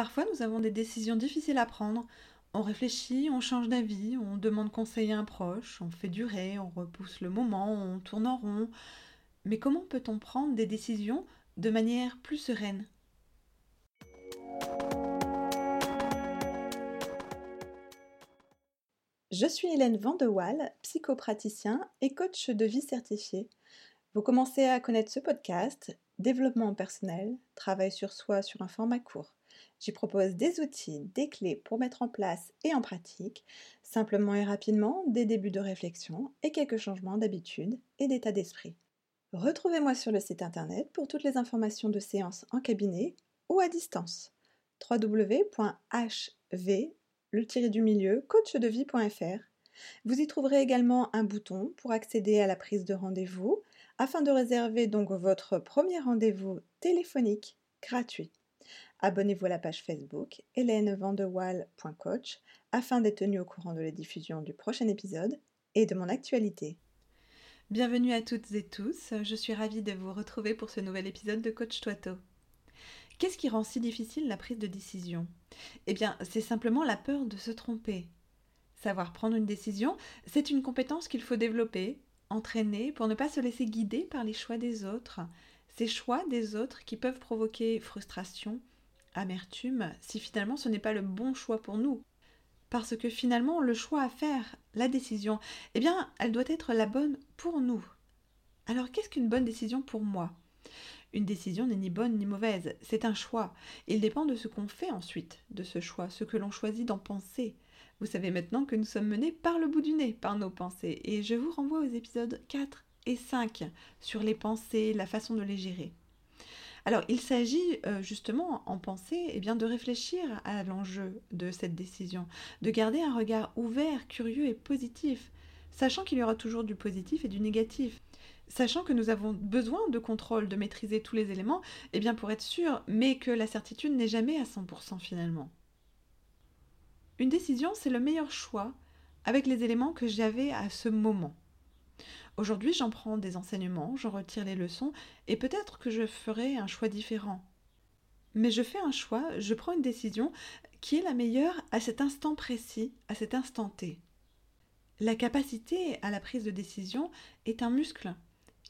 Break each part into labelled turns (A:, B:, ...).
A: Parfois, nous avons des décisions difficiles à prendre. On réfléchit, on change d'avis, on demande conseil à un proche, on fait durer, on repousse le moment, on tourne en rond. Mais comment peut-on prendre des décisions de manière plus sereine?
B: Je suis Hélène Vandewaal, psychopraticien et coach de vie certifié. Vous commencez à connaître ce podcast, développement personnel, travail sur soi sur un format court. J'y propose des outils, des clés pour mettre en place et en pratique, simplement et rapidement, des débuts de réflexion et quelques changements d'habitude et d'état d'esprit. Retrouvez-moi sur le site internet pour toutes les informations de séances en cabinet ou à distance. www.hv le du milieu coachdevie.fr. Vous y trouverez également un bouton pour accéder à la prise de rendez-vous afin de réserver donc votre premier rendez-vous téléphonique gratuit. Abonnez-vous à la page Facebook hélènevandewall.coach afin d'être tenu au courant de la diffusion du prochain épisode et de mon actualité.
A: Bienvenue à toutes et tous, je suis ravie de vous retrouver pour ce nouvel épisode de Coach Toito. Qu'est-ce qui rend si difficile la prise de décision? Eh bien, c'est simplement la peur de se tromper. Savoir prendre une décision, c'est une compétence qu'il faut développer, entraîner pour ne pas se laisser guider par les choix des autres. Ces choix des autres qui peuvent provoquer frustration, amertume, si finalement ce n'est pas le bon choix pour nous. Parce que finalement, le choix à faire, la décision, eh bien, elle doit être la bonne pour nous. Alors, qu'est-ce qu'une bonne décision pour moi? Une décision n'est ni bonne ni mauvaise, c'est un choix. Il dépend de ce qu'on fait ensuite, de ce choix, ce que l'on choisit d'en penser. Vous savez maintenant que nous sommes menés par le bout du nez, par nos pensées, et je vous renvoie aux épisodes 4 et 5 sur les pensées, la façon de les gérer. Alors, il s'agit euh, justement en pensée eh bien, de réfléchir à l'enjeu de cette décision, de garder un regard ouvert, curieux et positif, sachant qu'il y aura toujours du positif et du négatif, sachant que nous avons besoin de contrôle, de maîtriser tous les éléments, eh bien pour être sûr, mais que la certitude n'est jamais à 100% finalement. Une décision, c'est le meilleur choix avec les éléments que j'avais à ce moment. Aujourd'hui, j'en prends des enseignements, j'en retire les leçons, et peut-être que je ferai un choix différent. Mais je fais un choix, je prends une décision qui est la meilleure à cet instant précis, à cet instant T. La capacité à la prise de décision est un muscle.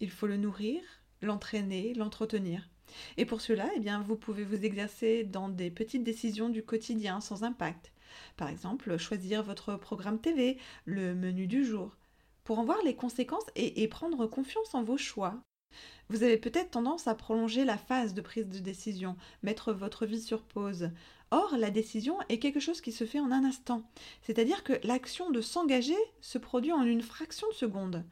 A: Il faut le nourrir, l'entraîner, l'entretenir. Et pour cela, eh bien, vous pouvez vous exercer dans des petites décisions du quotidien sans impact. Par exemple, choisir votre programme TV, le menu du jour, pour en voir les conséquences et, prendre confiance en vos choix. Vous avez peut-être tendance à prolonger la phase de prise de décision, mettre votre vie sur pause. Or, la décision est quelque chose qui se fait en un instant, c'est-à-dire que l'action de s'engager se produit en une fraction de seconde.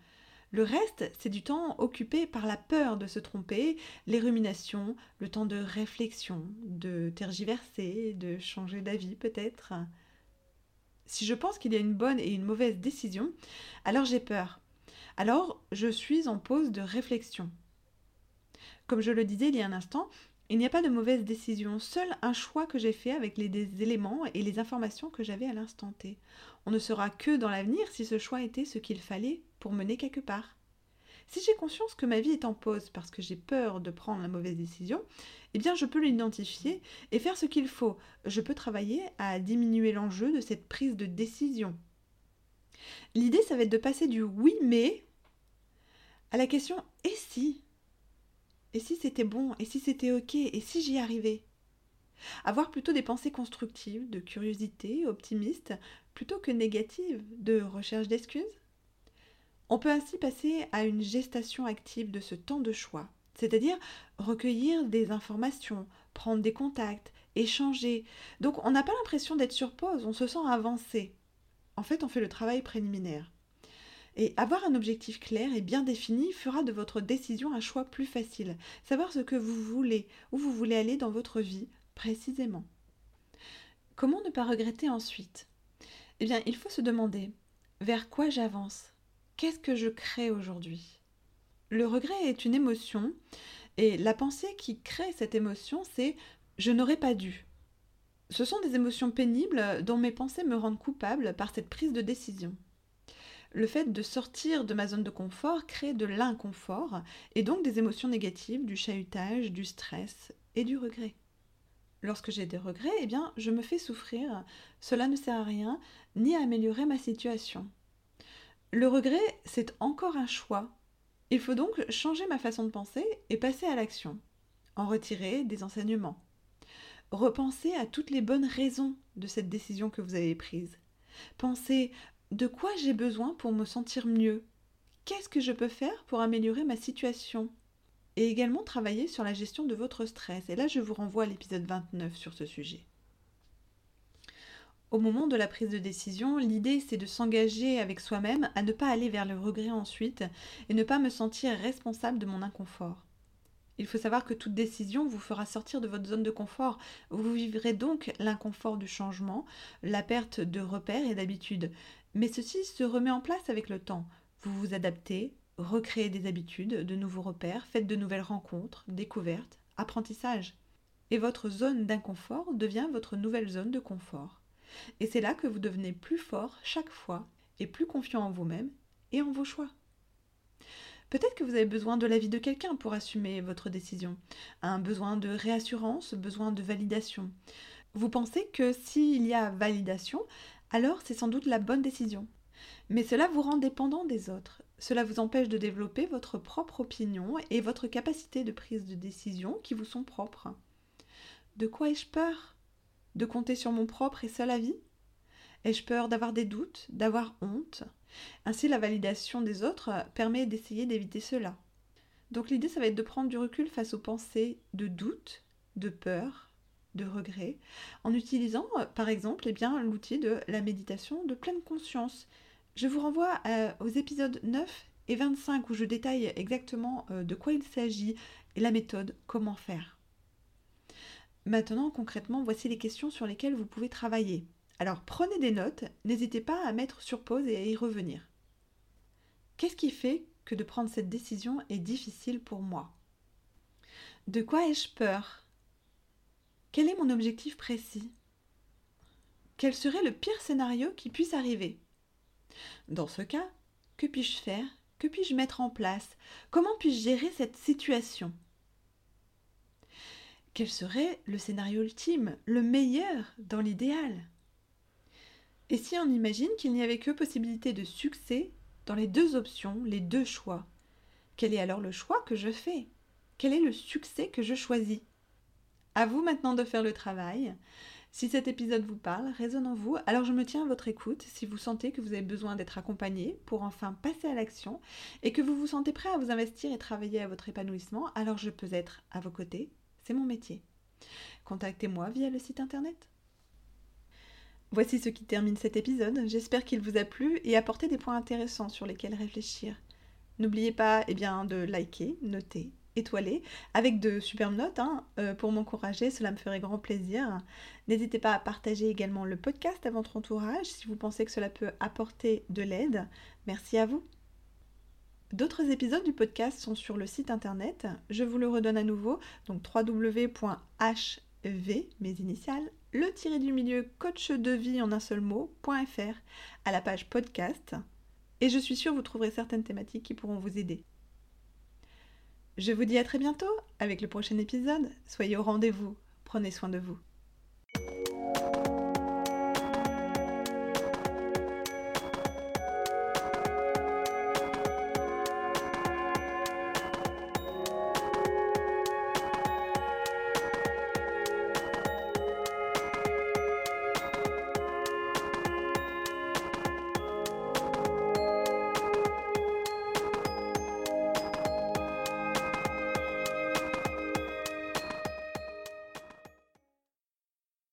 A: Le reste, c'est du temps occupé par la peur de se tromper, les ruminations, le temps de réflexion, de tergiverser, de changer d'avis peut-être. Si je pense qu'il y a une bonne et une mauvaise décision, alors j'ai peur. Alors je suis en pause de réflexion. Comme je le disais il y a un instant, il n'y a pas de mauvaise décision, seul un choix que j'ai fait avec les éléments et les informations que j'avais à l'instant T. On ne saura que dans l'avenir si ce choix était ce qu'il fallait pour mener quelque part. Si j'ai conscience que ma vie est en pause parce que j'ai peur de prendre la mauvaise décision, eh bien je peux l'identifier et faire ce qu'il faut. Je peux travailler à diminuer l'enjeu de cette prise de décision. L'idée, ça va être de passer du oui mais à la question et si? Et si c'était bon? Et si c'était ok? Et si j'y arrivais? Avoir plutôt des pensées constructives, de curiosité, optimistes, plutôt que négatives, de recherche d'excuses? On peut ainsi passer à une gestation active de ce temps de choix, c'est-à-dire recueillir des informations, prendre des contacts, échanger. Donc on n'a pas l'impression d'être sur pause, on se sent avancé. En fait, on fait le travail préliminaire. Et avoir un objectif clair et bien défini fera de votre décision un choix plus facile. Savoir ce que vous voulez, où vous voulez aller dans votre vie précisément. Comment ne pas regretter ensuite? Eh bien, il faut se demander vers quoi j'avance? Qu'est-ce que je crée aujourd'hui? Le regret est une émotion et la pensée qui crée cette émotion, c'est je n'aurais pas dû. Ce sont des émotions pénibles dont mes pensées me rendent coupable par cette prise de décision. Le fait de sortir de ma zone de confort crée de l'inconfort et donc des émotions négatives, du chahutage, du stress et du regret. lorsque j'ai des regrets, eh bien, je me fais souffrir. Cela ne sert à rien, ni à améliorer ma situation. Le regret, c'est encore un choix. Il faut donc changer ma façon de penser et passer à l'action. En retirer des enseignements. Repensez à toutes les bonnes raisons de cette décision que vous avez prise. Pensez de quoi j'ai besoin pour me sentir mieux? Qu'est-ce que je peux faire pour améliorer ma situation? Et également travailler sur la gestion de votre stress. Et là, je vous renvoie à l'épisode 29 sur ce sujet. Au moment de la prise de décision, l'idée c'est de s'engager avec soi-même à ne pas aller vers le regret ensuite et ne pas me sentir responsable de mon inconfort. Il faut savoir que toute décision vous fera sortir de votre zone de confort. Vous vivrez donc l'inconfort du changement, la perte de repères et d'habitudes. Mais ceci se remet en place avec le temps. Vous vous adaptez, recréez des habitudes, de nouveaux repères, faites de nouvelles rencontres, découvertes, apprentissages. Et votre zone d'inconfort devient votre nouvelle zone de confort. Et c'est là que vous devenez plus fort chaque fois et plus confiant en vous-même et en vos choix. Peut-être que vous avez besoin de l'avis de quelqu'un pour assumer votre décision. Un besoin de réassurance, besoin de validation. Vous pensez que s'il y a validation, alors c'est sans doute la bonne décision. Mais cela vous rend dépendant des autres. Cela vous empêche de développer votre propre opinion et votre capacité de prise de décision qui vous sont propres. De quoi ai-je peur? De compter sur mon propre et seul avis? Ai-je peur d'avoir des doutes, d'avoir honte? Ainsi, la validation des autres permet d'essayer d'éviter cela. Donc l'idée, ça va être de prendre du recul face aux pensées de doute, de peur, de regret, en utilisant par exemple eh bien, l'outil de la méditation de pleine conscience. Je vous renvoie euh, aux épisodes 9 et 25 où je détaille exactement euh, de quoi il s'agit et la méthode, comment faire. Maintenant, concrètement, voici les questions sur lesquelles vous pouvez travailler. Alors prenez des notes, n'hésitez pas à mettre sur pause et à y revenir. Qu'est-ce qui fait que de prendre cette décision est difficile pour moi? De quoi ai-je peur? Quel est mon objectif précis? Quel serait le pire scénario qui puisse arriver? Dans ce cas, que puis-je faire? Que puis-je mettre en place? Comment puis-je gérer cette situation? Quel serait le scénario ultime, le meilleur dans l'idéal? Et si on imagine qu'il n'y avait que possibilité de succès dans les deux options, les deux choix Quel est alors le choix que je fais? Quel est le succès que je choisis? À vous maintenant de faire le travail. Si cet épisode vous parle, résonne en vous, alors je me tiens à votre écoute. Si vous sentez que vous avez besoin d'être accompagné pour enfin passer à l'action et que vous vous sentez prêt à vous investir et travailler à votre épanouissement, alors je peux être à vos côtés. C'est mon métier. Contactez-moi via le site internet. Voici ce qui termine cet épisode. J'espère qu'il vous a plu et apporté des points intéressants sur lesquels réfléchir. N'oubliez pas eh bien, de liker, noter, étoiler, avec de superbes notes hein, euh, pour m'encourager, cela me ferait grand plaisir. N'hésitez pas à partager également le podcast à votre entourage si vous pensez que cela peut apporter de l'aide. Merci à vous. D'autres épisodes du podcast sont sur le site internet. Je vous le redonne à nouveau, donc www.hv, mes initiales, le tiré du milieu coach de vie en un seul mot.fr à la page podcast et je suis sûre vous trouverez certaines thématiques qui pourront vous aider. Je vous dis à très bientôt avec le prochain épisode. Soyez au rendez-vous. Prenez soin de vous.